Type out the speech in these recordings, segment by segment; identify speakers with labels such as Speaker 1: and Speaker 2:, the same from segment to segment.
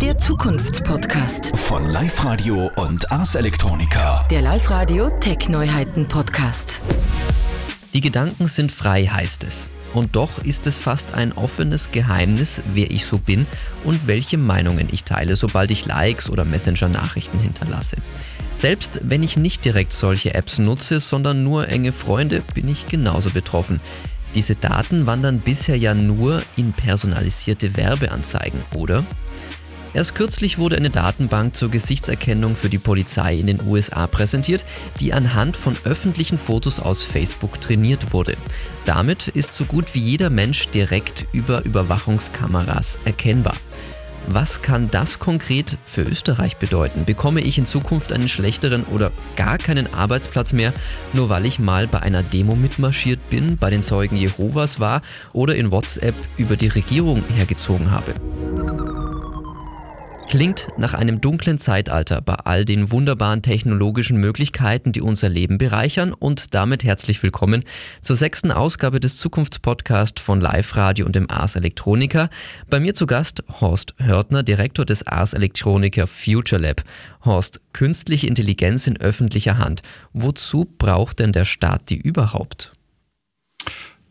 Speaker 1: Der Zukunftspodcast.
Speaker 2: Von Live Radio und Ars Electronica.
Speaker 1: Der Live Radio Tech Neuheiten Podcast.
Speaker 3: Die Gedanken sind frei, heißt es. Und doch ist es fast ein offenes Geheimnis, wer ich so bin und welche Meinungen ich teile, sobald ich Likes oder Messenger-Nachrichten hinterlasse. Selbst wenn ich nicht direkt solche Apps nutze, sondern nur enge Freunde, bin ich genauso betroffen. Diese Daten wandern bisher ja nur in personalisierte Werbeanzeigen, oder? Erst kürzlich wurde eine Datenbank zur Gesichtserkennung für die Polizei in den USA präsentiert, die anhand von öffentlichen Fotos aus Facebook trainiert wurde. Damit ist so gut wie jeder Mensch direkt über Überwachungskameras erkennbar. Was kann das konkret für Österreich bedeuten? Bekomme ich in Zukunft einen schlechteren oder gar keinen Arbeitsplatz mehr, nur weil ich mal bei einer Demo mitmarschiert bin, bei den Zeugen Jehovas war oder in WhatsApp über die Regierung hergezogen habe? Klingt nach einem dunklen Zeitalter bei all den wunderbaren technologischen Möglichkeiten, die unser Leben bereichern und damit herzlich willkommen zur sechsten Ausgabe des Zukunftspodcasts von Live Radio und dem Ars Electronica. Bei mir zu Gast Horst Hörtner, Direktor des Ars Electronica Future Lab. Horst, künstliche Intelligenz in öffentlicher Hand. Wozu braucht denn der Staat die überhaupt?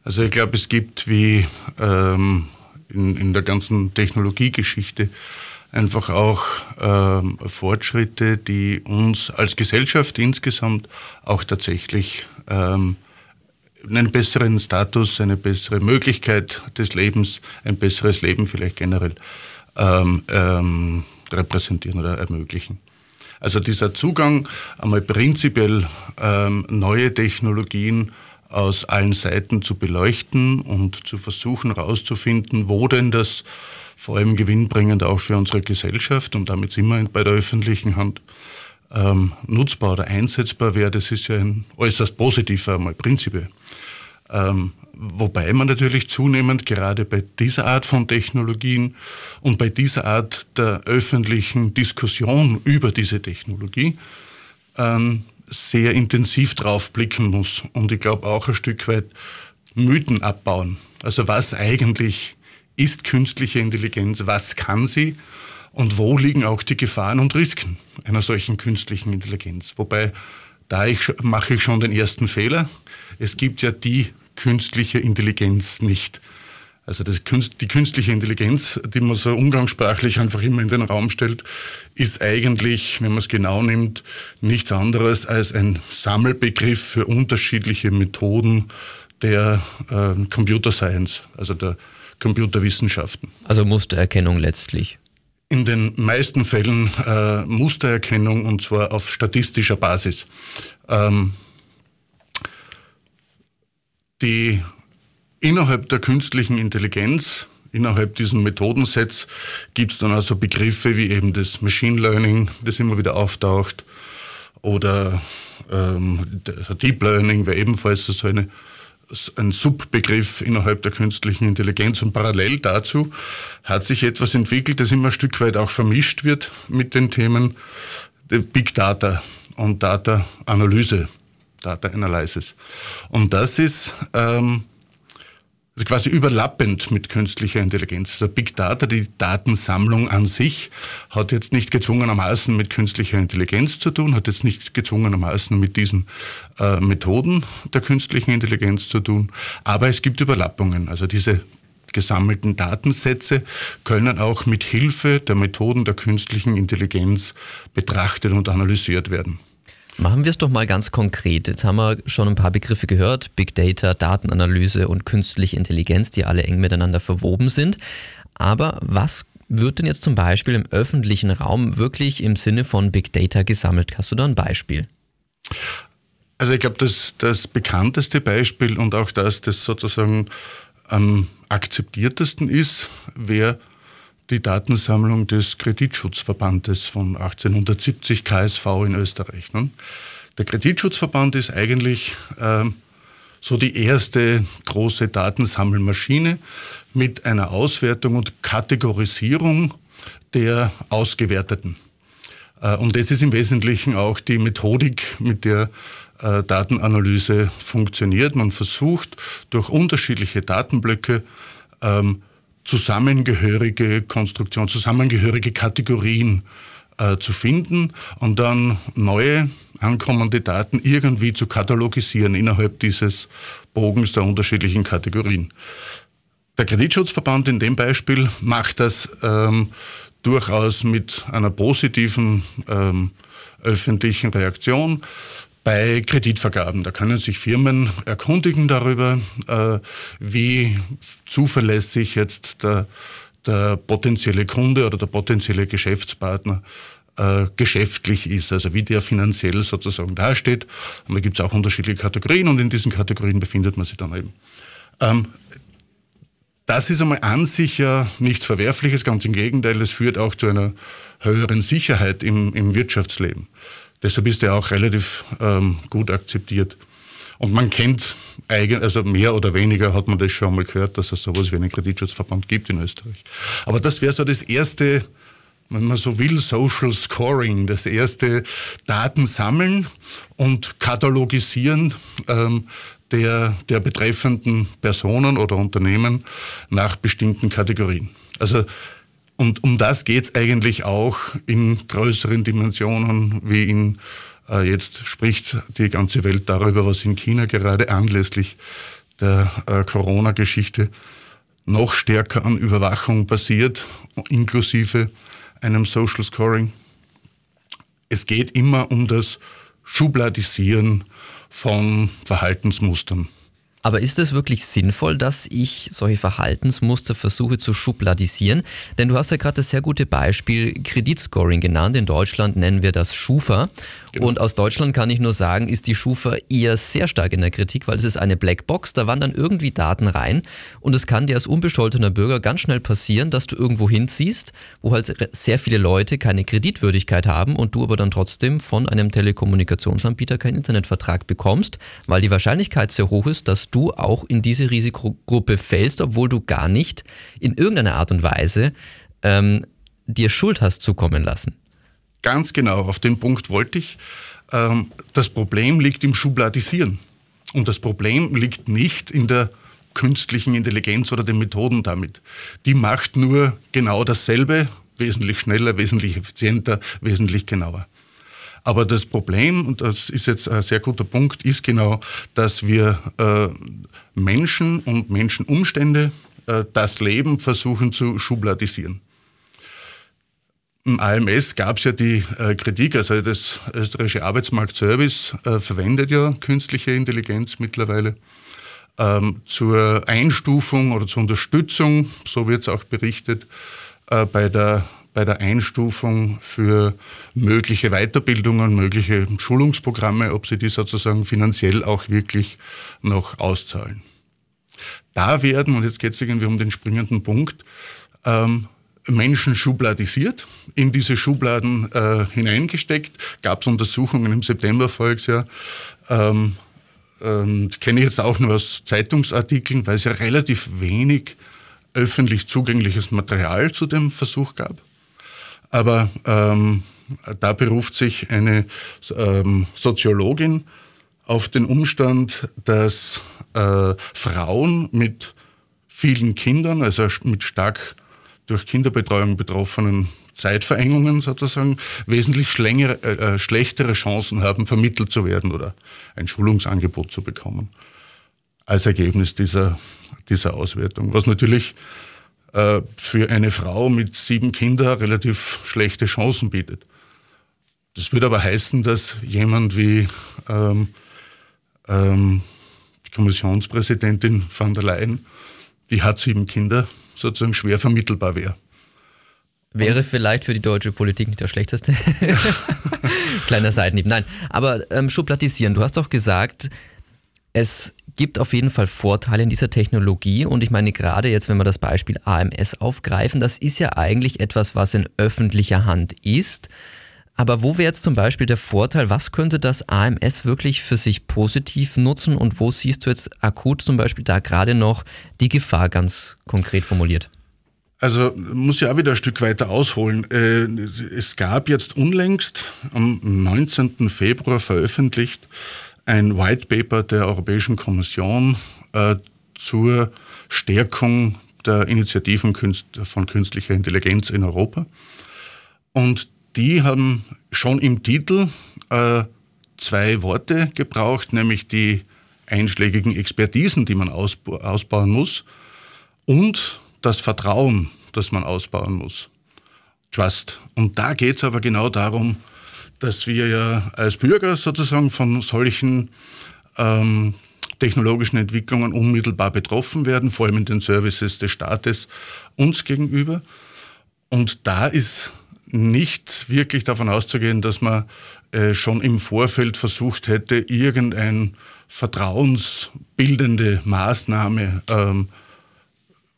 Speaker 4: Also ich glaube, es gibt wie ähm, in, in der ganzen Technologiegeschichte einfach auch ähm, Fortschritte, die uns als Gesellschaft insgesamt auch tatsächlich ähm, einen besseren Status, eine bessere Möglichkeit des Lebens, ein besseres Leben vielleicht generell ähm, ähm, repräsentieren oder ermöglichen. Also dieser Zugang, einmal prinzipiell ähm, neue Technologien aus allen Seiten zu beleuchten und zu versuchen herauszufinden, wo denn das vor allem gewinnbringend auch für unsere Gesellschaft und damit wir bei der öffentlichen Hand ähm, nutzbar oder einsetzbar wäre, das ist ja ein äußerst positiver einmal Prinzip. Ähm, wobei man natürlich zunehmend gerade bei dieser Art von Technologien und bei dieser Art der öffentlichen Diskussion über diese Technologie ähm, sehr intensiv drauf blicken muss und ich glaube auch ein Stück weit Mythen abbauen. Also was eigentlich ist künstliche Intelligenz, was kann sie und wo liegen auch die Gefahren und Risiken einer solchen künstlichen Intelligenz. Wobei, da ich, mache ich schon den ersten Fehler. Es gibt ja die künstliche Intelligenz nicht. Also das, die künstliche Intelligenz, die man so umgangssprachlich einfach immer in den Raum stellt, ist eigentlich, wenn man es genau nimmt, nichts anderes als ein Sammelbegriff für unterschiedliche Methoden der äh, Computer Science, also der Computerwissenschaften.
Speaker 3: Also Mustererkennung letztlich.
Speaker 4: In den meisten Fällen äh, Mustererkennung und zwar auf statistischer Basis. Ähm, die innerhalb der künstlichen Intelligenz, innerhalb diesen Methodensets, gibt es dann also Begriffe wie eben das Machine Learning, das immer wieder auftaucht, oder ähm, Deep Learning wäre ebenfalls so eine ein Subbegriff innerhalb der künstlichen Intelligenz und parallel dazu hat sich etwas entwickelt, das immer ein Stück weit auch vermischt wird mit den Themen Big Data und Data Analyse, Data Analysis. Und das ist ähm, also quasi überlappend mit künstlicher Intelligenz. Also Big Data, die Datensammlung an sich, hat jetzt nicht gezwungenermaßen mit künstlicher Intelligenz zu tun, hat jetzt nicht gezwungenermaßen mit diesen äh, Methoden der künstlichen Intelligenz zu tun, aber es gibt Überlappungen. Also diese gesammelten Datensätze können auch mit Hilfe der Methoden der künstlichen Intelligenz betrachtet und analysiert werden.
Speaker 3: Machen wir es doch mal ganz konkret. Jetzt haben wir schon ein paar Begriffe gehört, Big Data, Datenanalyse und künstliche Intelligenz, die alle eng miteinander verwoben sind. Aber was wird denn jetzt zum Beispiel im öffentlichen Raum wirklich im Sinne von Big Data gesammelt? Hast du da ein Beispiel?
Speaker 4: Also ich glaube, das, das bekannteste Beispiel und auch das, das sozusagen am akzeptiertesten ist, wäre die Datensammlung des Kreditschutzverbandes von 1870 KSV in Österreich. Ne? Der Kreditschutzverband ist eigentlich äh, so die erste große Datensammelmaschine mit einer Auswertung und Kategorisierung der Ausgewerteten. Äh, und das ist im Wesentlichen auch die Methodik, mit der äh, Datenanalyse funktioniert. Man versucht durch unterschiedliche Datenblöcke ähm, zusammengehörige Konstruktion, zusammengehörige Kategorien äh, zu finden und dann neue ankommende Daten irgendwie zu katalogisieren innerhalb dieses Bogens der unterschiedlichen Kategorien. Der Kreditschutzverband in dem Beispiel macht das ähm, durchaus mit einer positiven ähm, öffentlichen Reaktion bei Kreditvergaben. Da können sich Firmen erkundigen darüber, äh, wie zuverlässig jetzt der, der potenzielle Kunde oder der potenzielle Geschäftspartner äh, geschäftlich ist, also wie der finanziell sozusagen dasteht. Und da gibt es auch unterschiedliche Kategorien und in diesen Kategorien befindet man sich dann eben. Ähm, das ist einmal an sich ja nichts Verwerfliches, ganz im Gegenteil, es führt auch zu einer höheren Sicherheit im, im Wirtschaftsleben. Deshalb ist er auch relativ ähm, gut akzeptiert. Und man kennt, eigen, also mehr oder weniger hat man das schon einmal gehört, dass es sowas wie einen Kreditschutzverband gibt in Österreich. Aber das wäre so das erste, wenn man so will, Social Scoring, das erste Daten sammeln und katalogisieren ähm, der, der betreffenden Personen oder Unternehmen nach bestimmten Kategorien. Also und um das geht es eigentlich auch in größeren Dimensionen, wie in äh, jetzt spricht die ganze Welt darüber, was in China gerade anlässlich der äh, Corona-Geschichte noch stärker an Überwachung passiert, inklusive einem Social Scoring. Es geht immer um das Schubladisieren von Verhaltensmustern.
Speaker 3: Aber ist es wirklich sinnvoll, dass ich solche Verhaltensmuster versuche zu schubladisieren? Denn du hast ja gerade das sehr gute Beispiel Kreditscoring genannt. In Deutschland nennen wir das Schufa. Genau. Und aus Deutschland kann ich nur sagen, ist die Schufa eher sehr stark in der Kritik, weil es ist eine Blackbox. Da wandern irgendwie Daten rein. Und es kann dir als unbescholtener Bürger ganz schnell passieren, dass du irgendwo hinziehst, wo halt sehr viele Leute keine Kreditwürdigkeit haben und du aber dann trotzdem von einem Telekommunikationsanbieter keinen Internetvertrag bekommst, weil die Wahrscheinlichkeit sehr hoch ist, dass du auch in diese Risikogruppe fällst, obwohl du gar nicht in irgendeiner Art und Weise ähm, dir Schuld hast zukommen lassen.
Speaker 4: Ganz genau, auf den Punkt wollte ich. Ähm, das Problem liegt im Schubladisieren. Und das Problem liegt nicht in der künstlichen Intelligenz oder den Methoden damit. Die macht nur genau dasselbe, wesentlich schneller, wesentlich effizienter, wesentlich genauer. Aber das Problem, und das ist jetzt ein sehr guter Punkt, ist genau, dass wir äh, Menschen und Menschenumstände äh, das Leben versuchen zu schubladisieren. Im AMS gab es ja die äh, Kritik, also das österreichische Arbeitsmarktservice äh, verwendet ja künstliche Intelligenz mittlerweile ähm, zur Einstufung oder zur Unterstützung, so wird es auch berichtet, äh, bei der bei der Einstufung für mögliche Weiterbildungen, mögliche Schulungsprogramme, ob sie die sozusagen finanziell auch wirklich noch auszahlen. Da werden, und jetzt geht es irgendwie um den springenden Punkt, ähm, Menschen schubladisiert, in diese Schubladen äh, hineingesteckt. Gab es Untersuchungen im September voriges Jahr. Ähm, ähm, kenne ich jetzt auch nur aus Zeitungsartikeln, weil es ja relativ wenig öffentlich zugängliches Material zu dem Versuch gab. Aber ähm, da beruft sich eine ähm, Soziologin auf den Umstand, dass äh, Frauen mit vielen Kindern, also mit stark durch Kinderbetreuung betroffenen Zeitverengungen sozusagen, wesentlich schlängere, äh, äh, schlechtere Chancen haben, vermittelt zu werden oder ein Schulungsangebot zu bekommen. Als Ergebnis dieser, dieser Auswertung. Was natürlich äh, für eine Frau mit sieben Kindern relativ schlechte Chancen bietet. Das würde aber heißen, dass jemand wie ähm, ähm, die Kommissionspräsidentin van der Leyen, die hat sieben Kinder, sozusagen schwer vermittelbar wäre.
Speaker 3: Wäre vielleicht für die deutsche Politik nicht der schlechteste. Kleiner Seitenhieb. Nein, aber ähm, schubladisieren. Du hast doch gesagt, es gibt auf jeden Fall Vorteile in dieser Technologie und ich meine gerade jetzt, wenn wir das Beispiel AMS aufgreifen, das ist ja eigentlich etwas, was in öffentlicher Hand ist. Aber wo wäre jetzt zum Beispiel der Vorteil, was könnte das AMS wirklich für sich positiv nutzen und wo siehst du jetzt akut zum Beispiel da gerade noch die Gefahr ganz konkret formuliert?
Speaker 4: Also muss ja auch wieder ein Stück weiter ausholen. Äh, es gab jetzt unlängst am 19. Februar veröffentlicht ein White Paper der Europäischen Kommission äh, zur Stärkung der Initiativen von künstlicher Intelligenz in Europa. Und die haben schon im Titel äh, zwei Worte gebraucht, nämlich die einschlägigen Expertisen, die man ausbauen muss, und das Vertrauen, das man ausbauen muss. Trust. Und da geht es aber genau darum, dass wir ja als Bürger sozusagen von solchen ähm, technologischen Entwicklungen unmittelbar betroffen werden, vor allem in den Services des Staates uns gegenüber. Und da ist nicht wirklich davon auszugehen, dass man äh, schon im Vorfeld versucht hätte, irgendeine vertrauensbildende Maßnahme ähm,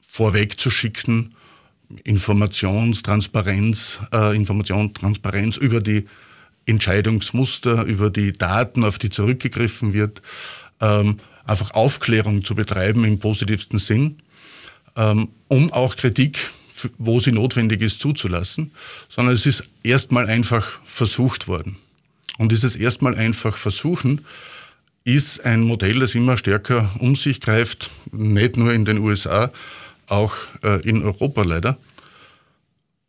Speaker 4: vorwegzuschicken, Informationstransparenz, äh, Information, über die Entscheidungsmuster, über die Daten, auf die zurückgegriffen wird, ähm, einfach Aufklärung zu betreiben im positivsten Sinn, ähm, um auch Kritik, wo sie notwendig ist, zuzulassen, sondern es ist erstmal einfach versucht worden. Und dieses erstmal einfach versuchen ist ein Modell, das immer stärker um sich greift, nicht nur in den USA, auch äh, in Europa leider.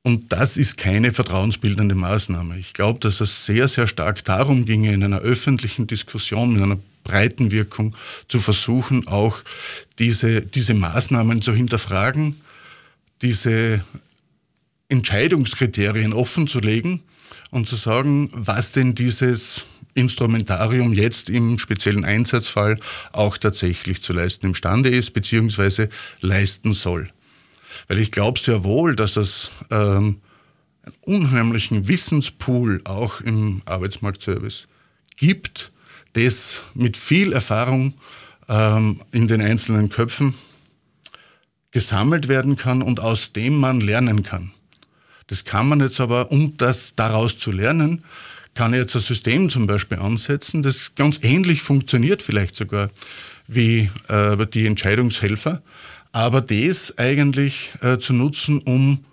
Speaker 4: Und das ist keine vertrauensbildende Maßnahme. Ich glaube, dass es sehr, sehr stark darum ginge, in einer öffentlichen Diskussion mit einer breiten Wirkung zu versuchen, auch diese, diese Maßnahmen zu hinterfragen, diese Entscheidungskriterien offen zu legen und zu sagen, was denn dieses Instrumentarium jetzt im speziellen Einsatzfall auch tatsächlich zu leisten imstande ist, beziehungsweise leisten soll. Weil ich glaube sehr wohl, dass es ähm, einen unheimlichen Wissenspool auch im Arbeitsmarktservice gibt, das mit viel Erfahrung ähm, in den einzelnen Köpfen gesammelt werden kann und aus dem man lernen kann. Das kann man jetzt aber, um das daraus zu lernen, kann ich jetzt ein System zum Beispiel ansetzen, das ganz ähnlich funktioniert vielleicht sogar wie äh, die Entscheidungshelfer, aber das eigentlich äh, zu nutzen, um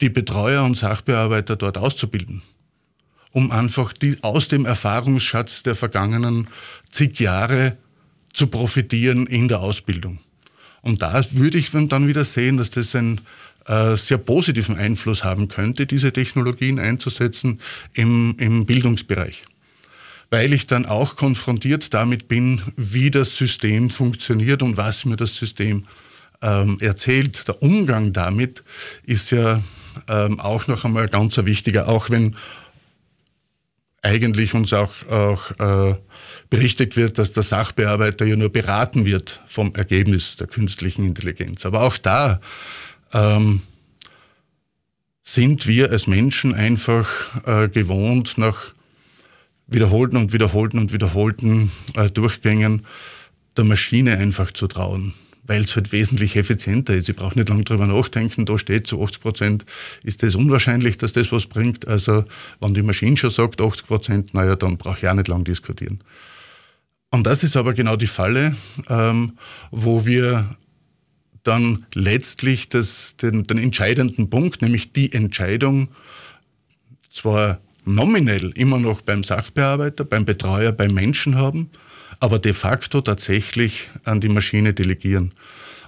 Speaker 4: die Betreuer und Sachbearbeiter dort auszubilden. Um einfach die, aus dem Erfahrungsschatz der vergangenen zig Jahre zu profitieren in der Ausbildung. Und da würde ich dann wieder sehen, dass das einen äh, sehr positiven Einfluss haben könnte, diese Technologien einzusetzen im, im Bildungsbereich. Weil ich dann auch konfrontiert damit bin, wie das System funktioniert und was mir das System ähm, erzählt. Der Umgang damit ist ja ähm, auch noch einmal ganz wichtiger, auch wenn eigentlich uns auch, auch äh, berichtet wird, dass der Sachbearbeiter ja nur beraten wird vom Ergebnis der künstlichen Intelligenz. Aber auch da ähm, sind wir als Menschen einfach äh, gewohnt, nach wiederholten und wiederholten und wiederholten äh, Durchgängen der Maschine einfach zu trauen weil es halt wesentlich effizienter ist. Ich brauche nicht lange drüber nachdenken, da steht zu 80 Prozent, ist das unwahrscheinlich, dass das was bringt. Also wenn die Maschine schon sagt 80 Prozent, naja, dann brauche ich auch nicht lange diskutieren. Und das ist aber genau die Falle, ähm, wo wir dann letztlich das, den, den entscheidenden Punkt, nämlich die Entscheidung, zwar nominell immer noch beim Sachbearbeiter, beim Betreuer, beim Menschen haben, aber de facto tatsächlich an die Maschine delegieren.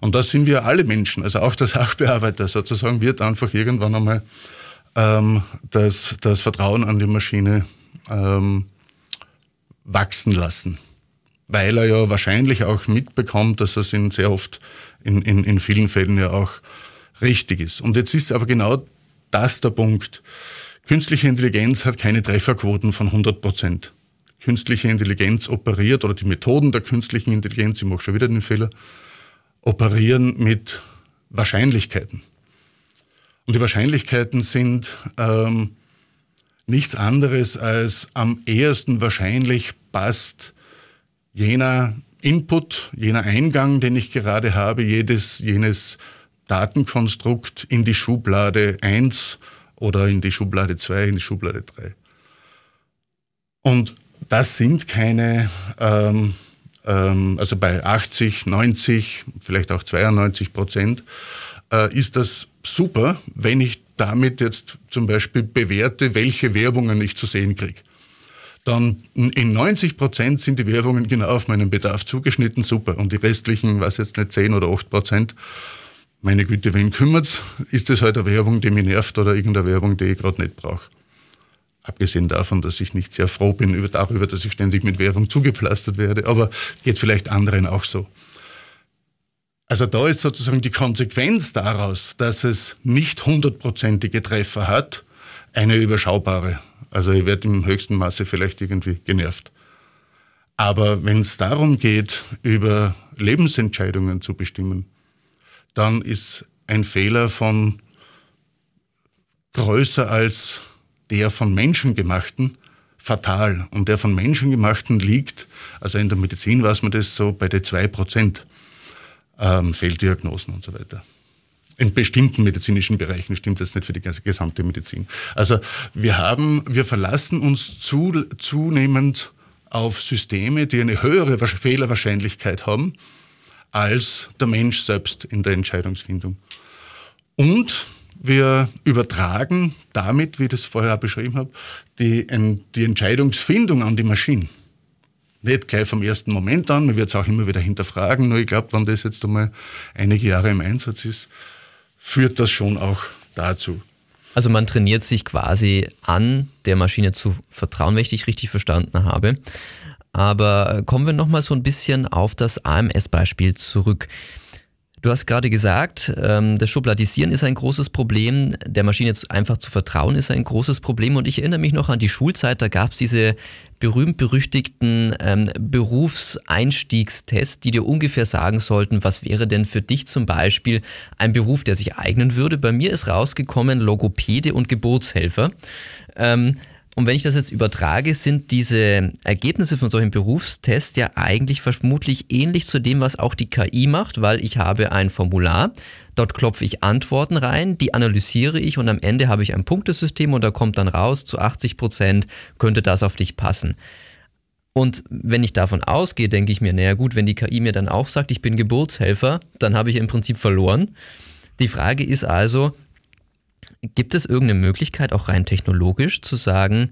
Speaker 4: Und das sind wir alle Menschen, also auch der Sachbearbeiter sozusagen wird einfach irgendwann einmal ähm, das, das Vertrauen an die Maschine ähm, wachsen lassen. Weil er ja wahrscheinlich auch mitbekommt, dass es in sehr oft in, in, in vielen Fällen ja auch richtig ist. Und jetzt ist aber genau das der Punkt. Künstliche Intelligenz hat keine Trefferquoten von 100 Prozent künstliche Intelligenz operiert oder die Methoden der künstlichen Intelligenz, ich mache schon wieder den Fehler, operieren mit Wahrscheinlichkeiten. Und die Wahrscheinlichkeiten sind ähm, nichts anderes als am ehesten wahrscheinlich passt jener Input, jener Eingang, den ich gerade habe, jedes, jenes Datenkonstrukt in die Schublade 1 oder in die Schublade 2, in die Schublade 3. Und das sind keine, ähm, ähm, also bei 80, 90, vielleicht auch 92 Prozent, äh, ist das super, wenn ich damit jetzt zum Beispiel bewerte, welche Werbungen ich zu sehen kriege. Dann in 90 Prozent sind die Werbungen genau auf meinen Bedarf zugeschnitten, super. Und die restlichen, was jetzt nicht 10 oder 8 Prozent, meine Güte, wen kümmert's? Ist das halt eine Werbung, die mich nervt oder irgendeine Werbung, die ich gerade nicht brauche? Abgesehen davon, dass ich nicht sehr froh bin über, darüber, dass ich ständig mit Werbung zugepflastert werde, aber geht vielleicht anderen auch so. Also da ist sozusagen die Konsequenz daraus, dass es nicht hundertprozentige Treffer hat, eine überschaubare. Also ich werde im höchsten Maße vielleicht irgendwie genervt. Aber wenn es darum geht, über Lebensentscheidungen zu bestimmen, dann ist ein Fehler von größer als der von Menschen gemachten fatal. Und der von Menschen gemachten liegt, also in der Medizin weiß man das so, bei den 2% ähm, Fehldiagnosen und so weiter. In bestimmten medizinischen Bereichen stimmt das nicht für die gesamte Medizin. Also wir haben, wir verlassen uns zu, zunehmend auf Systeme, die eine höhere Fehlerwahrscheinlichkeit haben als der Mensch selbst in der Entscheidungsfindung. Und wir übertragen damit, wie ich das vorher beschrieben habe, die, die Entscheidungsfindung an die Maschinen. Nicht gleich vom ersten Moment an, man wird es auch immer wieder hinterfragen, nur ich glaube, wenn das jetzt einmal einige Jahre im Einsatz ist, führt das schon auch dazu.
Speaker 3: Also man trainiert sich quasi an, der Maschine zu vertrauen, wenn ich dich richtig verstanden habe. Aber kommen wir nochmal so ein bisschen auf das AMS-Beispiel zurück. Du hast gerade gesagt, ähm, das Schubladisieren ist ein großes Problem, der Maschine einfach zu vertrauen ist ein großes Problem. Und ich erinnere mich noch an die Schulzeit, da gab es diese berühmt-berüchtigten ähm, Berufseinstiegstests, die dir ungefähr sagen sollten, was wäre denn für dich zum Beispiel ein Beruf, der sich eignen würde. Bei mir ist rausgekommen Logopäde und Geburtshelfer. Ähm, und wenn ich das jetzt übertrage, sind diese Ergebnisse von solchen Berufstests ja eigentlich vermutlich ähnlich zu dem, was auch die KI macht, weil ich habe ein Formular, dort klopfe ich Antworten rein, die analysiere ich und am Ende habe ich ein Punktesystem und da kommt dann raus, zu 80 Prozent könnte das auf dich passen. Und wenn ich davon ausgehe, denke ich mir, naja gut, wenn die KI mir dann auch sagt, ich bin Geburtshelfer, dann habe ich im Prinzip verloren. Die Frage ist also, Gibt es irgendeine Möglichkeit, auch rein technologisch, zu sagen,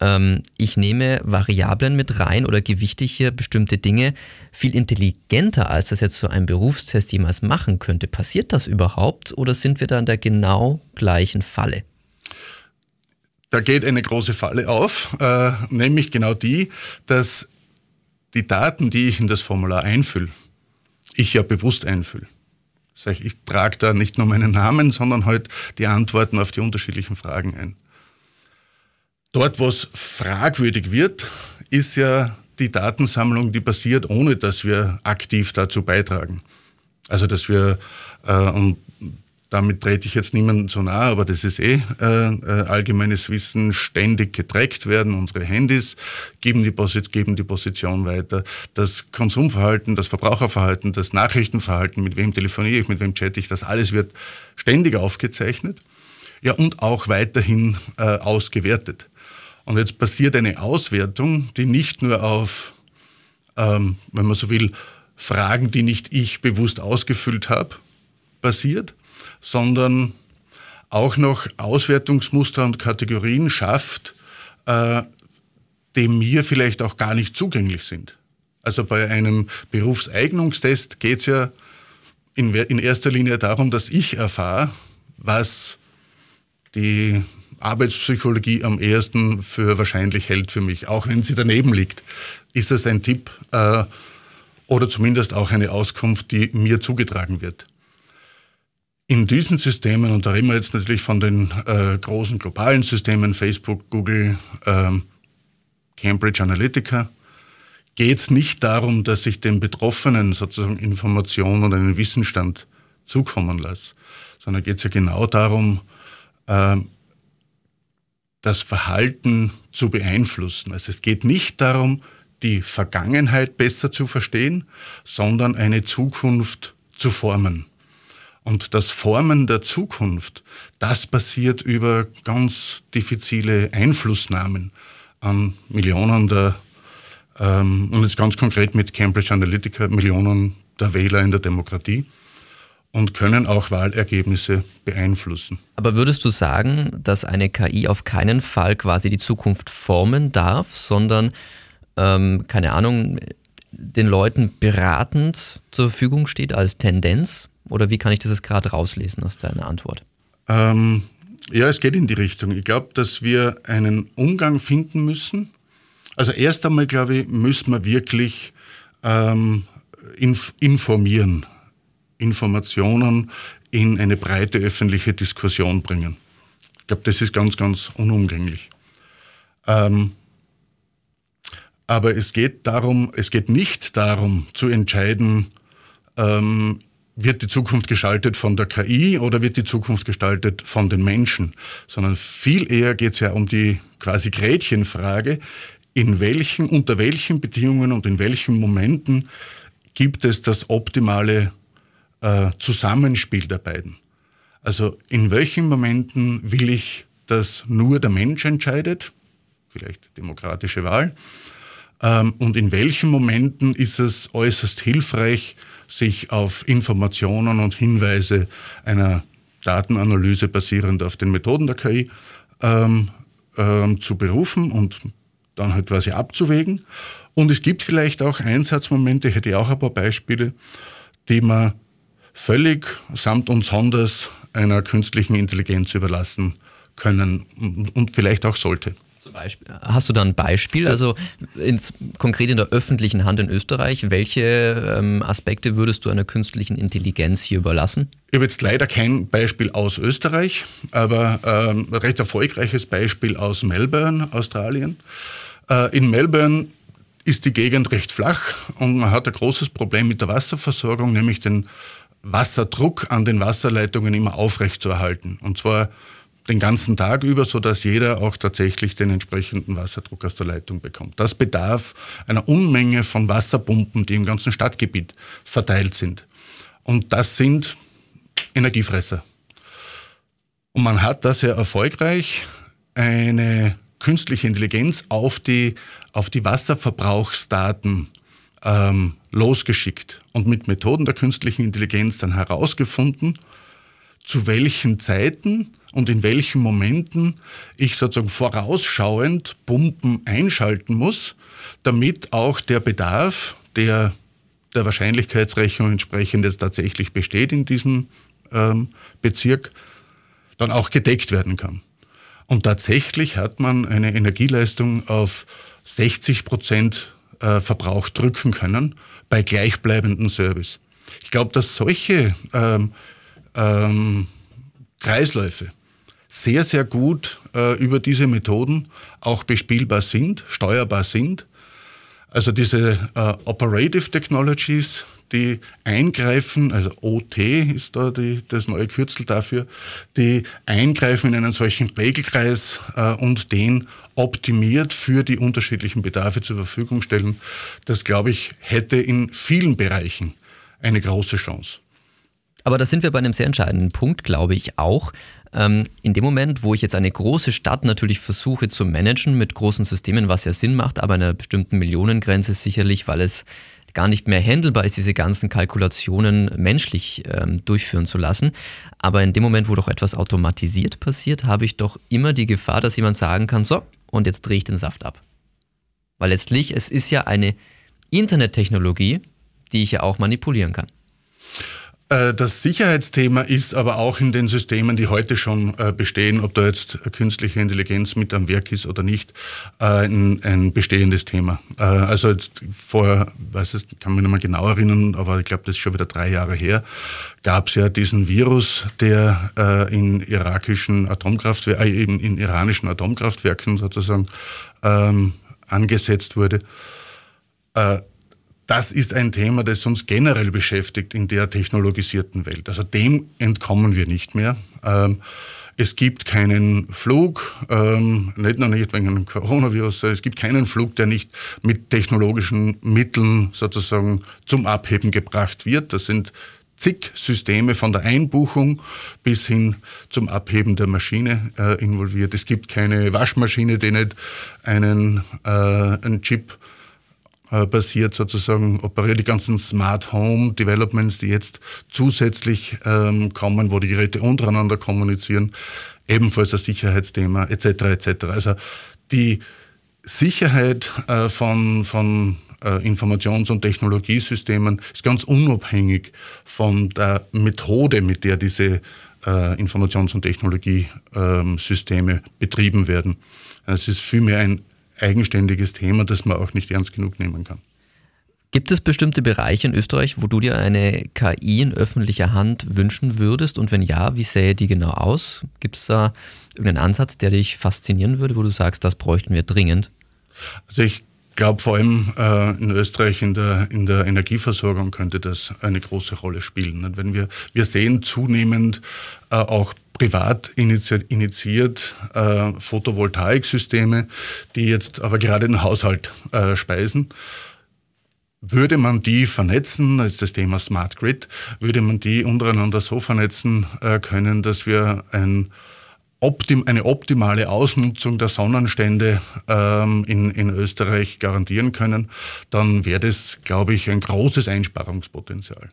Speaker 3: ähm, ich nehme Variablen mit rein oder gewichte hier bestimmte Dinge viel intelligenter, als das jetzt so ein Berufstest jemals machen könnte? Passiert das überhaupt oder sind wir da in der genau gleichen Falle?
Speaker 4: Da geht eine große Falle auf, äh, nämlich genau die, dass die Daten, die ich in das Formular einfülle, ich ja bewusst einfülle. Sag ich, ich trage da nicht nur meinen Namen, sondern halt die Antworten auf die unterschiedlichen Fragen ein. Dort, wo es fragwürdig wird, ist ja die Datensammlung, die passiert, ohne dass wir aktiv dazu beitragen. Also, dass wir, äh, und damit trete ich jetzt niemandem zu nahe, aber das ist eh äh, äh, allgemeines Wissen, ständig getrackt werden. Unsere Handys geben die, geben die Position weiter. Das Konsumverhalten, das Verbraucherverhalten, das Nachrichtenverhalten, mit wem telefoniere ich, mit wem chatte ich, das alles wird ständig aufgezeichnet. Ja, und auch weiterhin äh, ausgewertet. Und jetzt passiert eine Auswertung, die nicht nur auf, ähm, wenn man so will, Fragen, die nicht ich bewusst ausgefüllt habe, basiert, sondern auch noch Auswertungsmuster und Kategorien schafft, äh, die mir vielleicht auch gar nicht zugänglich sind. Also bei einem Berufseignungstest geht es ja in, erster Linie darum, dass ich erfahre, was die Arbeitspsychologie am ehesten für wahrscheinlich hält für mich, auch wenn sie daneben liegt. Ist das ein Tipp äh, oder zumindest auch eine Auskunft, die mir zugetragen wird? In diesen Systemen, und da reden wir jetzt natürlich von den äh, großen globalen Systemen, Facebook, Google, ähm, Cambridge Analytica, geht es nicht darum, dass ich den Betroffenen sozusagen Informationen und einen Wissensstand zukommen lasse, sondern geht es ja genau darum, äh, das Verhalten zu beeinflussen. Also es geht nicht darum, die Vergangenheit besser zu verstehen, sondern eine Zukunft zu formen. Und das Formen der Zukunft, das passiert über ganz diffizile Einflussnahmen an Millionen der, ähm, und jetzt ganz konkret mit Cambridge Analytica, Millionen der Wähler in der Demokratie und können auch Wahlergebnisse beeinflussen.
Speaker 3: Aber würdest du sagen, dass eine KI auf keinen Fall quasi die Zukunft formen darf, sondern, ähm, keine Ahnung, den Leuten beratend zur Verfügung steht als Tendenz? Oder wie kann ich das jetzt gerade rauslesen aus deiner Antwort?
Speaker 4: Ähm, ja, es geht in die Richtung. Ich glaube, dass wir einen Umgang finden müssen. Also erst einmal, glaube ich, müssen wir wirklich ähm, inf informieren, Informationen in eine breite öffentliche Diskussion bringen. Ich glaube, das ist ganz, ganz unumgänglich. Ähm, aber es geht darum, es geht nicht darum zu entscheiden, ähm, wird die Zukunft gestaltet von der KI oder wird die Zukunft gestaltet von den Menschen, sondern viel eher geht es ja um die quasi Gretchenfrage, in welchen, unter welchen Bedingungen und in welchen Momenten gibt es das optimale äh, Zusammenspiel der beiden. Also in welchen Momenten will ich, dass nur der Mensch entscheidet, vielleicht demokratische Wahl, ähm, und in welchen Momenten ist es äußerst hilfreich, sich auf Informationen und Hinweise einer Datenanalyse basierend auf den Methoden der KI ähm, ähm, zu berufen und dann halt quasi abzuwägen. Und es gibt vielleicht auch Einsatzmomente, hätte ich auch ein paar Beispiele, die man völlig samt und sonders einer künstlichen Intelligenz überlassen können und vielleicht auch sollte.
Speaker 3: Hast du da ein Beispiel, also ins, konkret in der öffentlichen Hand in Österreich, welche ähm, Aspekte würdest du einer künstlichen Intelligenz hier überlassen?
Speaker 4: Ich habe jetzt leider kein Beispiel aus Österreich, aber ähm, ein recht erfolgreiches Beispiel aus Melbourne, Australien. Äh, in Melbourne ist die Gegend recht flach und man hat ein großes Problem mit der Wasserversorgung, nämlich den Wasserdruck an den Wasserleitungen immer aufrecht zu erhalten. Und zwar den ganzen Tag über, sodass jeder auch tatsächlich den entsprechenden Wasserdruck aus der Leitung bekommt. Das bedarf einer Unmenge von Wasserpumpen, die im ganzen Stadtgebiet verteilt sind. Und das sind Energiefresser. Und man hat da sehr erfolgreich eine künstliche Intelligenz auf die, auf die Wasserverbrauchsdaten ähm, losgeschickt und mit Methoden der künstlichen Intelligenz dann herausgefunden, zu welchen Zeiten und in welchen Momenten ich sozusagen vorausschauend Pumpen einschalten muss, damit auch der Bedarf, der der Wahrscheinlichkeitsrechnung entsprechend jetzt tatsächlich besteht in diesem ähm, Bezirk, dann auch gedeckt werden kann. Und tatsächlich hat man eine Energieleistung auf 60 Prozent äh, Verbrauch drücken können bei gleichbleibendem Service. Ich glaube, dass solche ähm, ähm, Kreisläufe sehr, sehr gut äh, über diese Methoden auch bespielbar sind, steuerbar sind. Also diese äh, Operative Technologies, die eingreifen, also OT ist da die, das neue Kürzel dafür, die eingreifen in einen solchen Regelkreis äh, und den optimiert für die unterschiedlichen Bedarfe zur Verfügung stellen. Das, glaube ich, hätte in vielen Bereichen eine große Chance.
Speaker 3: Aber da sind wir bei einem sehr entscheidenden Punkt, glaube ich auch. Ähm, in dem Moment, wo ich jetzt eine große Stadt natürlich versuche zu managen mit großen Systemen, was ja Sinn macht, aber einer bestimmten Millionengrenze sicherlich, weil es gar nicht mehr handelbar ist, diese ganzen Kalkulationen menschlich ähm, durchführen zu lassen. Aber in dem Moment, wo doch etwas automatisiert passiert, habe ich doch immer die Gefahr, dass jemand sagen kann, so, und jetzt drehe ich den Saft ab. Weil letztlich, es ist ja eine Internettechnologie, die ich ja auch manipulieren kann.
Speaker 4: Äh, das Sicherheitsthema ist aber auch in den Systemen, die heute schon äh, bestehen, ob da jetzt künstliche Intelligenz mit am Werk ist oder nicht, äh, ein, ein bestehendes Thema. Also jetzt vor, weiß ich, kann mich nicht mehr genau erinnern, aber ich glaube, das ist schon wieder drei Jahre her, gab es ja diesen Virus, der in irakischen Atomkraftwerken, in, in iranischen Atomkraftwerken sozusagen ähm, angesetzt wurde das ist ein Thema, das uns generell beschäftigt in der technologisierten Welt. Also dem entkommen wir nicht mehr. Ähm, es gibt keinen Flug, ähm, nicht nur nicht wegen einem Coronavirus, es gibt keinen Flug, der nicht mit technologischen Mitteln sozusagen zum Abheben gebracht wird. Das sind zig Systeme von der Einbuchung bis hin zum Abheben der Maschine äh, involviert. Es gibt keine Waschmaschine, die nicht einen, äh, einen Chip basiert sozusagen operiert. Die ganzen Smart Home Developments, die jetzt zusätzlich ähm, kommen, wo die Geräte untereinander kommunizieren, ebenfalls ein Sicherheitsthema etc. etc. Also die Sicherheit äh, von, von äh, Informations- und Technologiesystemen ist ganz unabhängig von der Methode, mit der diese äh, Informations- und Technologiesysteme ähm, betrieben werden. Es ist vielmehr ein eigenständiges Thema, das man auch nicht ernst genug nehmen kann.
Speaker 3: Gibt es bestimmte Bereiche in Österreich, wo du dir eine KI in öffentlicher Hand wünschen würdest? Und wenn ja, wie sähe die genau aus? Gibt es da irgendeinen Ansatz, der dich faszinieren würde, wo du sagst, das bräuchten wir dringend?
Speaker 4: Also ich glaube vor allem äh, in Österreich in der, in der Energieversorgung könnte das eine große Rolle spielen. Und wenn wir, wir sehen zunehmend äh, auch privat initiiert, äh, Photovoltaiksysteme, die jetzt aber gerade den Haushalt äh, speisen. Würde man die vernetzen, das ist das Thema Smart Grid, würde man die untereinander so vernetzen äh, können, dass wir ein optim, eine optimale Ausnutzung der Sonnenstände ähm, in, in Österreich garantieren können, dann wäre das, glaube ich, ein großes Einsparungspotenzial.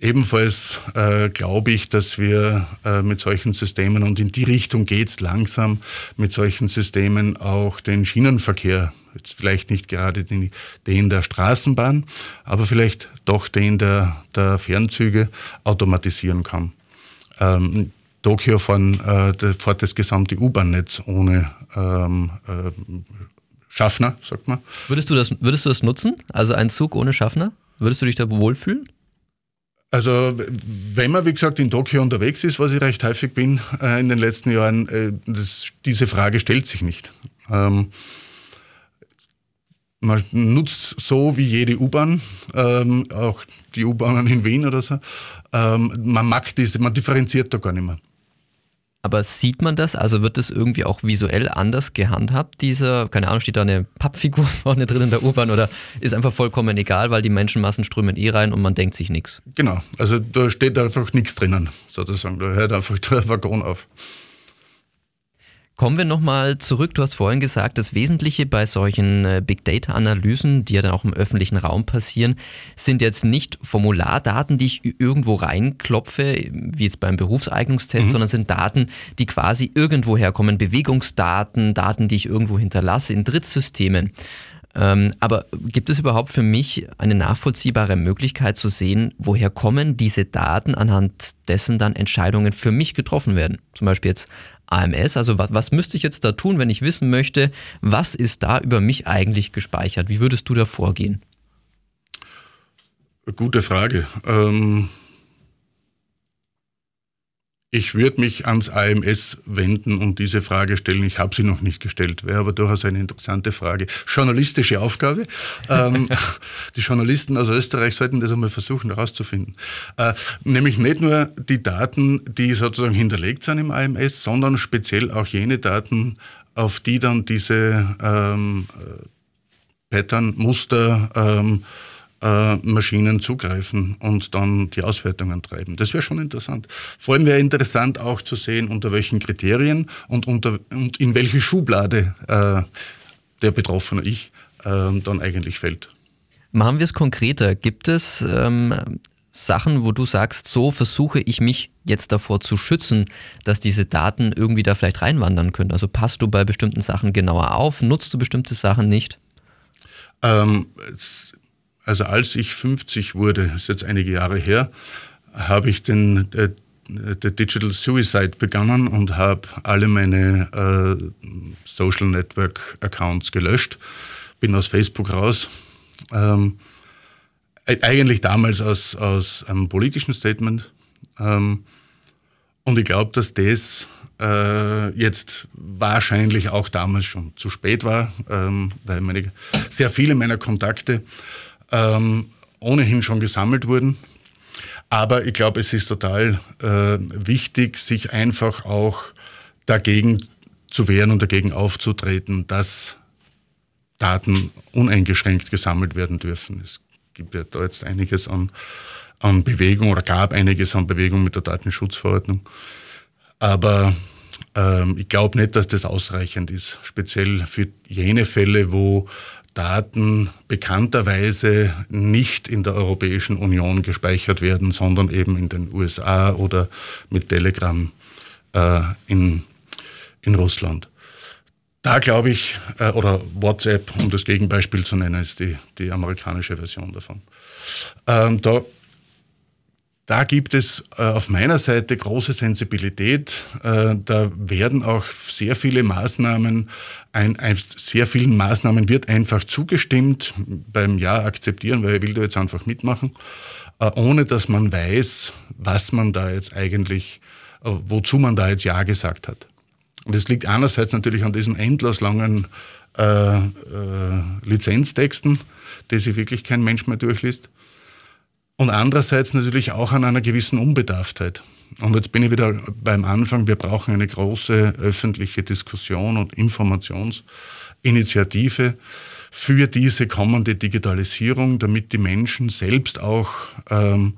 Speaker 4: Ebenfalls äh, glaube ich, dass wir äh, mit solchen Systemen, und in die Richtung geht es langsam, mit solchen Systemen auch den Schienenverkehr, jetzt vielleicht nicht gerade den, den der Straßenbahn, aber vielleicht doch den der, der Fernzüge automatisieren kann. Ähm, Tokio fahren, äh, fährt das gesamte U-Bahn-Netz ohne ähm, äh, Schaffner, sagt man.
Speaker 3: Würdest du, das, würdest du das nutzen? Also ein Zug ohne Schaffner? Würdest du dich da wohlfühlen?
Speaker 4: Also wenn man, wie gesagt, in Tokio unterwegs ist, was ich recht häufig bin äh, in den letzten Jahren, äh, das, diese Frage stellt sich nicht. Ähm, man nutzt so wie jede U-Bahn, ähm, auch die U-Bahnen in Wien oder so. Ähm, man mag diese, man differenziert da gar nicht mehr.
Speaker 3: Aber sieht man das? Also wird das irgendwie auch visuell anders gehandhabt? Dieser, keine Ahnung, steht da eine Pappfigur vorne drin in der U-Bahn oder ist einfach vollkommen egal, weil die Menschenmassen strömen eh rein und man denkt sich nichts?
Speaker 4: Genau, also da steht einfach nichts drinnen, sozusagen. Da hört einfach der Waggon auf.
Speaker 3: Kommen wir nochmal zurück. Du hast vorhin gesagt, das Wesentliche bei solchen äh, Big Data-Analysen, die ja dann auch im öffentlichen Raum passieren, sind jetzt nicht Formulardaten, die ich irgendwo reinklopfe, wie jetzt beim Berufseignungstest, mhm. sondern sind Daten, die quasi irgendwo herkommen. Bewegungsdaten, Daten, die ich irgendwo hinterlasse in Drittsystemen. Ähm, aber gibt es überhaupt für mich eine nachvollziehbare Möglichkeit zu sehen, woher kommen diese Daten, anhand dessen dann Entscheidungen für mich getroffen werden? Zum Beispiel jetzt AMS, also was, was müsste ich jetzt da tun, wenn ich wissen möchte, was ist da über mich eigentlich gespeichert? Wie würdest du da vorgehen?
Speaker 4: Gute Frage. Ähm ich würde mich ans AMS wenden und diese Frage stellen. Ich habe sie noch nicht gestellt, wäre aber durchaus eine interessante Frage. Journalistische Aufgabe. ähm, die Journalisten aus Österreich sollten das einmal versuchen herauszufinden. Äh, nämlich nicht nur die Daten, die sozusagen hinterlegt sind im AMS, sondern speziell auch jene Daten, auf die dann diese ähm, äh, Pattern, Muster, ähm, äh, Maschinen zugreifen und dann die Auswertungen treiben. Das wäre schon interessant. Vor allem wäre interessant auch zu sehen, unter welchen Kriterien und, unter, und in welche Schublade äh, der Betroffene ich äh, dann eigentlich fällt.
Speaker 3: Machen wir es konkreter. Gibt es ähm, Sachen, wo du sagst, so versuche ich mich jetzt davor zu schützen, dass diese Daten irgendwie da vielleicht reinwandern können? Also passt du bei bestimmten Sachen genauer auf? Nutzt du bestimmte Sachen nicht?
Speaker 4: Ähm, also als ich 50 wurde, ist jetzt einige Jahre her, habe ich den äh, der Digital Suicide begonnen und habe alle meine äh, Social Network Accounts gelöscht. Bin aus Facebook raus. Ähm, eigentlich damals aus, aus einem politischen Statement. Ähm, und ich glaube, dass das äh, jetzt wahrscheinlich auch damals schon zu spät war, ähm, weil meine, sehr viele meiner Kontakte ähm, ohnehin schon gesammelt wurden. Aber ich glaube, es ist total äh, wichtig, sich einfach auch dagegen zu wehren und dagegen aufzutreten, dass Daten uneingeschränkt gesammelt werden dürfen. Es gibt ja da jetzt einiges an, an Bewegung oder gab einiges an Bewegung mit der Datenschutzverordnung. Aber ähm, ich glaube nicht, dass das ausreichend ist, speziell für jene Fälle, wo Daten bekannterweise nicht in der Europäischen Union gespeichert werden, sondern eben in den USA oder mit Telegram äh, in, in Russland. Da glaube ich, äh, oder WhatsApp, um das Gegenbeispiel zu nennen, ist die, die amerikanische Version davon. Ähm, da, da gibt es äh, auf meiner Seite große Sensibilität. Äh, da werden auch sehr viele Maßnahmen, ein, ein, sehr vielen Maßnahmen wird einfach zugestimmt beim Ja akzeptieren, weil er will da jetzt einfach mitmachen, äh, ohne dass man weiß, was man da jetzt eigentlich, wozu man da jetzt Ja gesagt hat. Und es liegt einerseits natürlich an diesen endlos langen Lizenztexten, die sich wirklich kein Mensch mehr durchliest. Und andererseits natürlich auch an einer gewissen Unbedarftheit. Und jetzt bin ich wieder beim Anfang, wir brauchen eine große öffentliche Diskussion und Informationsinitiative für diese kommende Digitalisierung, damit die Menschen selbst auch ähm,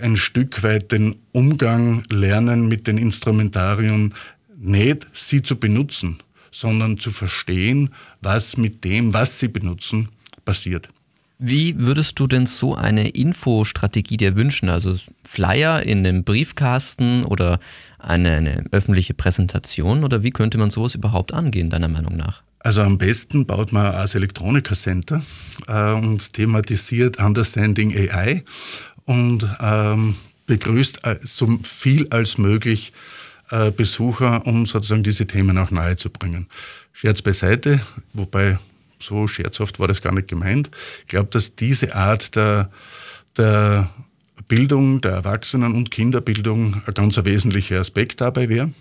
Speaker 4: ein Stück weit den Umgang lernen mit den Instrumentarien nicht sie zu benutzen, sondern zu verstehen, was mit dem, was sie benutzen, passiert.
Speaker 3: Wie würdest du denn so eine Infostrategie dir wünschen? Also Flyer in einem Briefkasten oder eine, eine, öffentliche Präsentation? Oder wie könnte man sowas überhaupt angehen, deiner Meinung nach?
Speaker 4: Also am besten baut man als Electronica Center äh, und thematisiert Understanding AI und ähm, begrüßt so viel als möglich äh, Besucher, um sozusagen diese Themen auch nahe zu bringen. Scherz beiseite, wobei so scherzhaft war das gar nicht gemeint. Ich glaube, dass diese Art der, der Bildung der Erwachsenen- und Kinderbildung ein ganz wesentlicher Aspekt dabei wäre.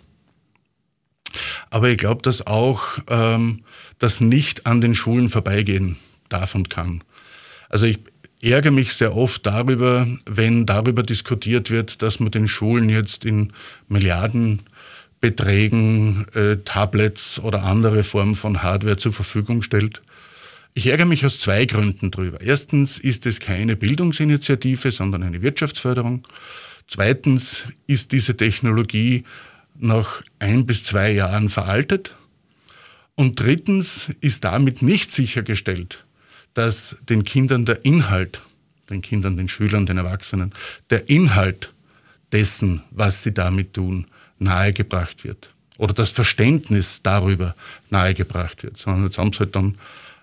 Speaker 4: Aber ich glaube, dass auch ähm, das nicht an den Schulen vorbeigehen darf und kann. Also ich, ärgere mich sehr oft darüber, wenn darüber diskutiert wird, dass man den Schulen jetzt in Milliardenbeträgen äh, Tablets oder andere Formen von Hardware zur Verfügung stellt. Ich ärgere mich aus zwei Gründen drüber. Erstens ist es keine Bildungsinitiative, sondern eine Wirtschaftsförderung. Zweitens ist diese Technologie nach ein bis zwei Jahren veraltet. Und drittens ist damit nicht sichergestellt, dass den Kindern der Inhalt, den Kindern, den Schülern, den Erwachsenen, der Inhalt dessen, was sie damit tun, nahegebracht wird. Oder das Verständnis darüber nahegebracht wird. Sondern jetzt haben sie halt dann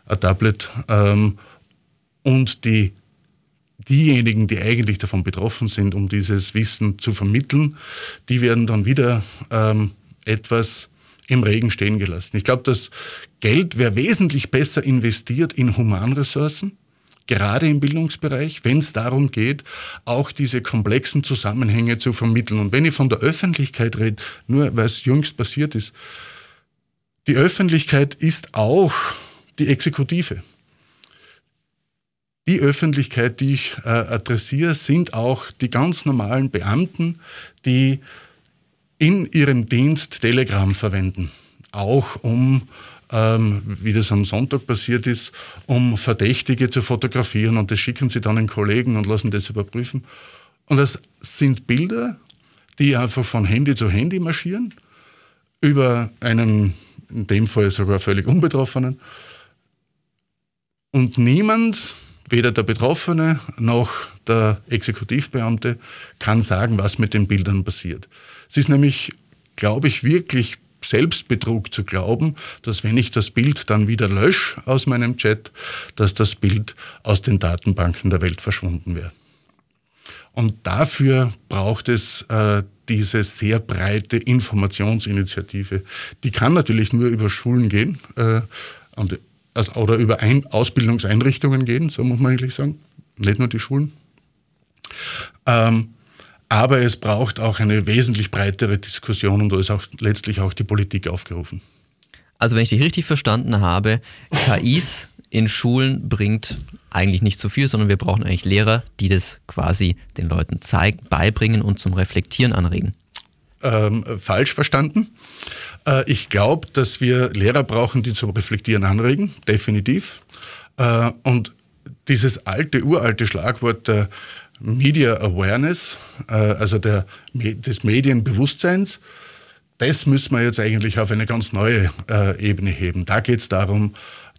Speaker 4: ein Tablet ähm, und die, diejenigen, die eigentlich davon betroffen sind, um dieses Wissen zu vermitteln, die werden dann wieder ähm, etwas im Regen stehen gelassen. Ich glaube, das Geld wäre wesentlich besser investiert in Humanressourcen, gerade im Bildungsbereich, wenn es darum geht, auch diese komplexen Zusammenhänge zu vermitteln. Und wenn ich von der Öffentlichkeit rede, nur weil es jüngst passiert ist, die Öffentlichkeit ist auch die Exekutive. Die Öffentlichkeit, die ich äh, adressiere, sind auch die ganz normalen Beamten, die in ihrem Dienst Telegram verwenden, auch um ähm, wie das am Sonntag passiert ist, um Verdächtige zu fotografieren und das schicken sie dann den Kollegen und lassen das überprüfen. Und das sind Bilder, die einfach von Handy zu Handy marschieren, über einen, in dem Fall sogar völlig Unbetroffenen. Und niemand, weder der Betroffene noch der Exekutivbeamte, kann sagen, was mit den Bildern passiert. Es ist nämlich, glaube ich, wirklich Selbstbetrug zu glauben, dass wenn ich das Bild dann wieder lösche aus meinem Chat, dass das Bild aus den Datenbanken der Welt verschwunden wäre. Und dafür braucht es äh, diese sehr breite Informationsinitiative. Die kann natürlich nur über Schulen gehen äh, und, also, oder über Ein Ausbildungseinrichtungen gehen, so muss man eigentlich sagen, nicht nur die Schulen. Ähm, aber es braucht auch eine wesentlich breitere Diskussion und da ist auch letztlich auch die Politik aufgerufen.
Speaker 3: Also wenn ich dich richtig verstanden habe, KIs in Schulen bringt eigentlich nicht so viel, sondern wir brauchen eigentlich Lehrer, die das quasi den Leuten zeigen, beibringen und zum Reflektieren anregen.
Speaker 4: Ähm, falsch verstanden. Äh, ich glaube, dass wir Lehrer brauchen, die zum Reflektieren anregen, definitiv. Äh, und dieses alte, uralte Schlagwort der Media Awareness, äh, also der, des Medienbewusstseins, das müssen wir jetzt eigentlich auf eine ganz neue äh, Ebene heben. Da geht es darum,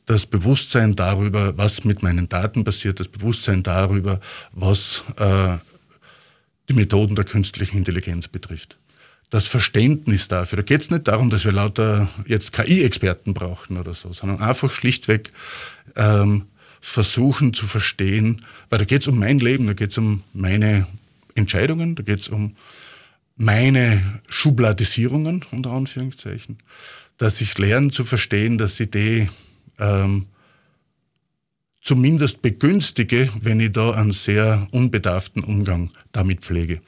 Speaker 4: das Bewusstsein darüber, was mit meinen Daten passiert, das Bewusstsein darüber, was äh, die Methoden der künstlichen Intelligenz betrifft. Das Verständnis dafür. Da geht es nicht darum, dass wir lauter jetzt KI-Experten brauchen oder so, sondern einfach schlichtweg ähm, versuchen zu verstehen, weil da geht es um mein Leben, da geht es um meine Entscheidungen, da geht es um meine Schubladisierungen, unter Anführungszeichen, dass ich lerne zu verstehen, dass ich die ähm, zumindest begünstige, wenn ich da einen sehr unbedarften Umgang damit pflege.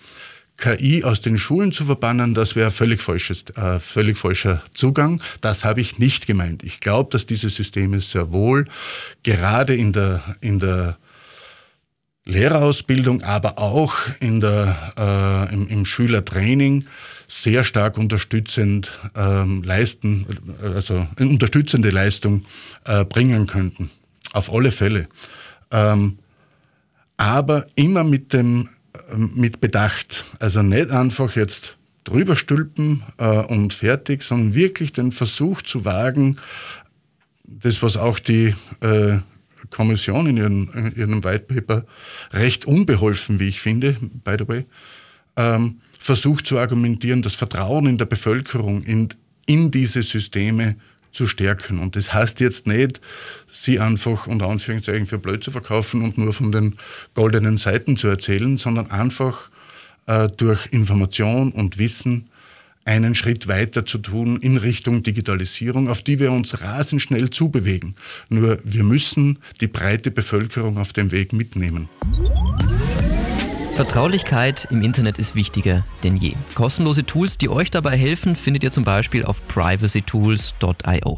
Speaker 4: KI aus den Schulen zu verbannen, das wäre völlig, äh, völlig falscher Zugang. Das habe ich nicht gemeint. Ich glaube, dass diese Systeme sehr wohl gerade in der, in der Lehrerausbildung, aber auch in der, äh, im, im Schülertraining sehr stark unterstützend ähm, leisten, also eine unterstützende Leistung äh, bringen könnten. Auf alle Fälle. Ähm, aber immer mit dem mit Bedacht. Also nicht einfach jetzt drüber stülpen äh, und fertig, sondern wirklich den Versuch zu wagen, das, was auch die äh, Kommission in, ihren, in ihrem White Paper recht unbeholfen, wie ich finde, by the way, ähm, versucht zu argumentieren, das Vertrauen in der Bevölkerung in, in diese Systeme zu stärken. Und das heißt jetzt nicht, sie einfach unter Anführungszeichen für blöd zu verkaufen und nur von den goldenen Seiten zu erzählen, sondern einfach äh, durch Information und Wissen einen Schritt weiter zu tun in Richtung Digitalisierung, auf die wir uns rasend schnell zubewegen. Nur wir müssen die breite Bevölkerung auf dem Weg mitnehmen.
Speaker 3: Vertraulichkeit im Internet ist wichtiger denn je. Kostenlose Tools, die euch dabei helfen, findet ihr zum Beispiel auf privacytools.io.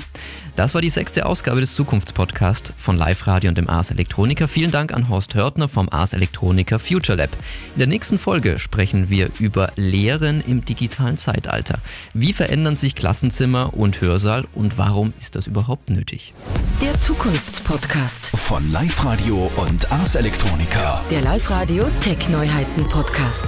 Speaker 3: Das war die sechste Ausgabe des Zukunftspodcasts von Live Radio und dem Ars Electronica. Vielen Dank an Horst Hörtner vom Ars Electronica Future Lab. In der nächsten Folge sprechen wir über Lehren im digitalen Zeitalter. Wie verändern sich Klassenzimmer und Hörsaal und warum ist das überhaupt nötig?
Speaker 1: Der Zukunftspodcast
Speaker 2: von Live Radio und Ars Electronica.
Speaker 1: Der Live Radio Tech Neuheiten Podcast.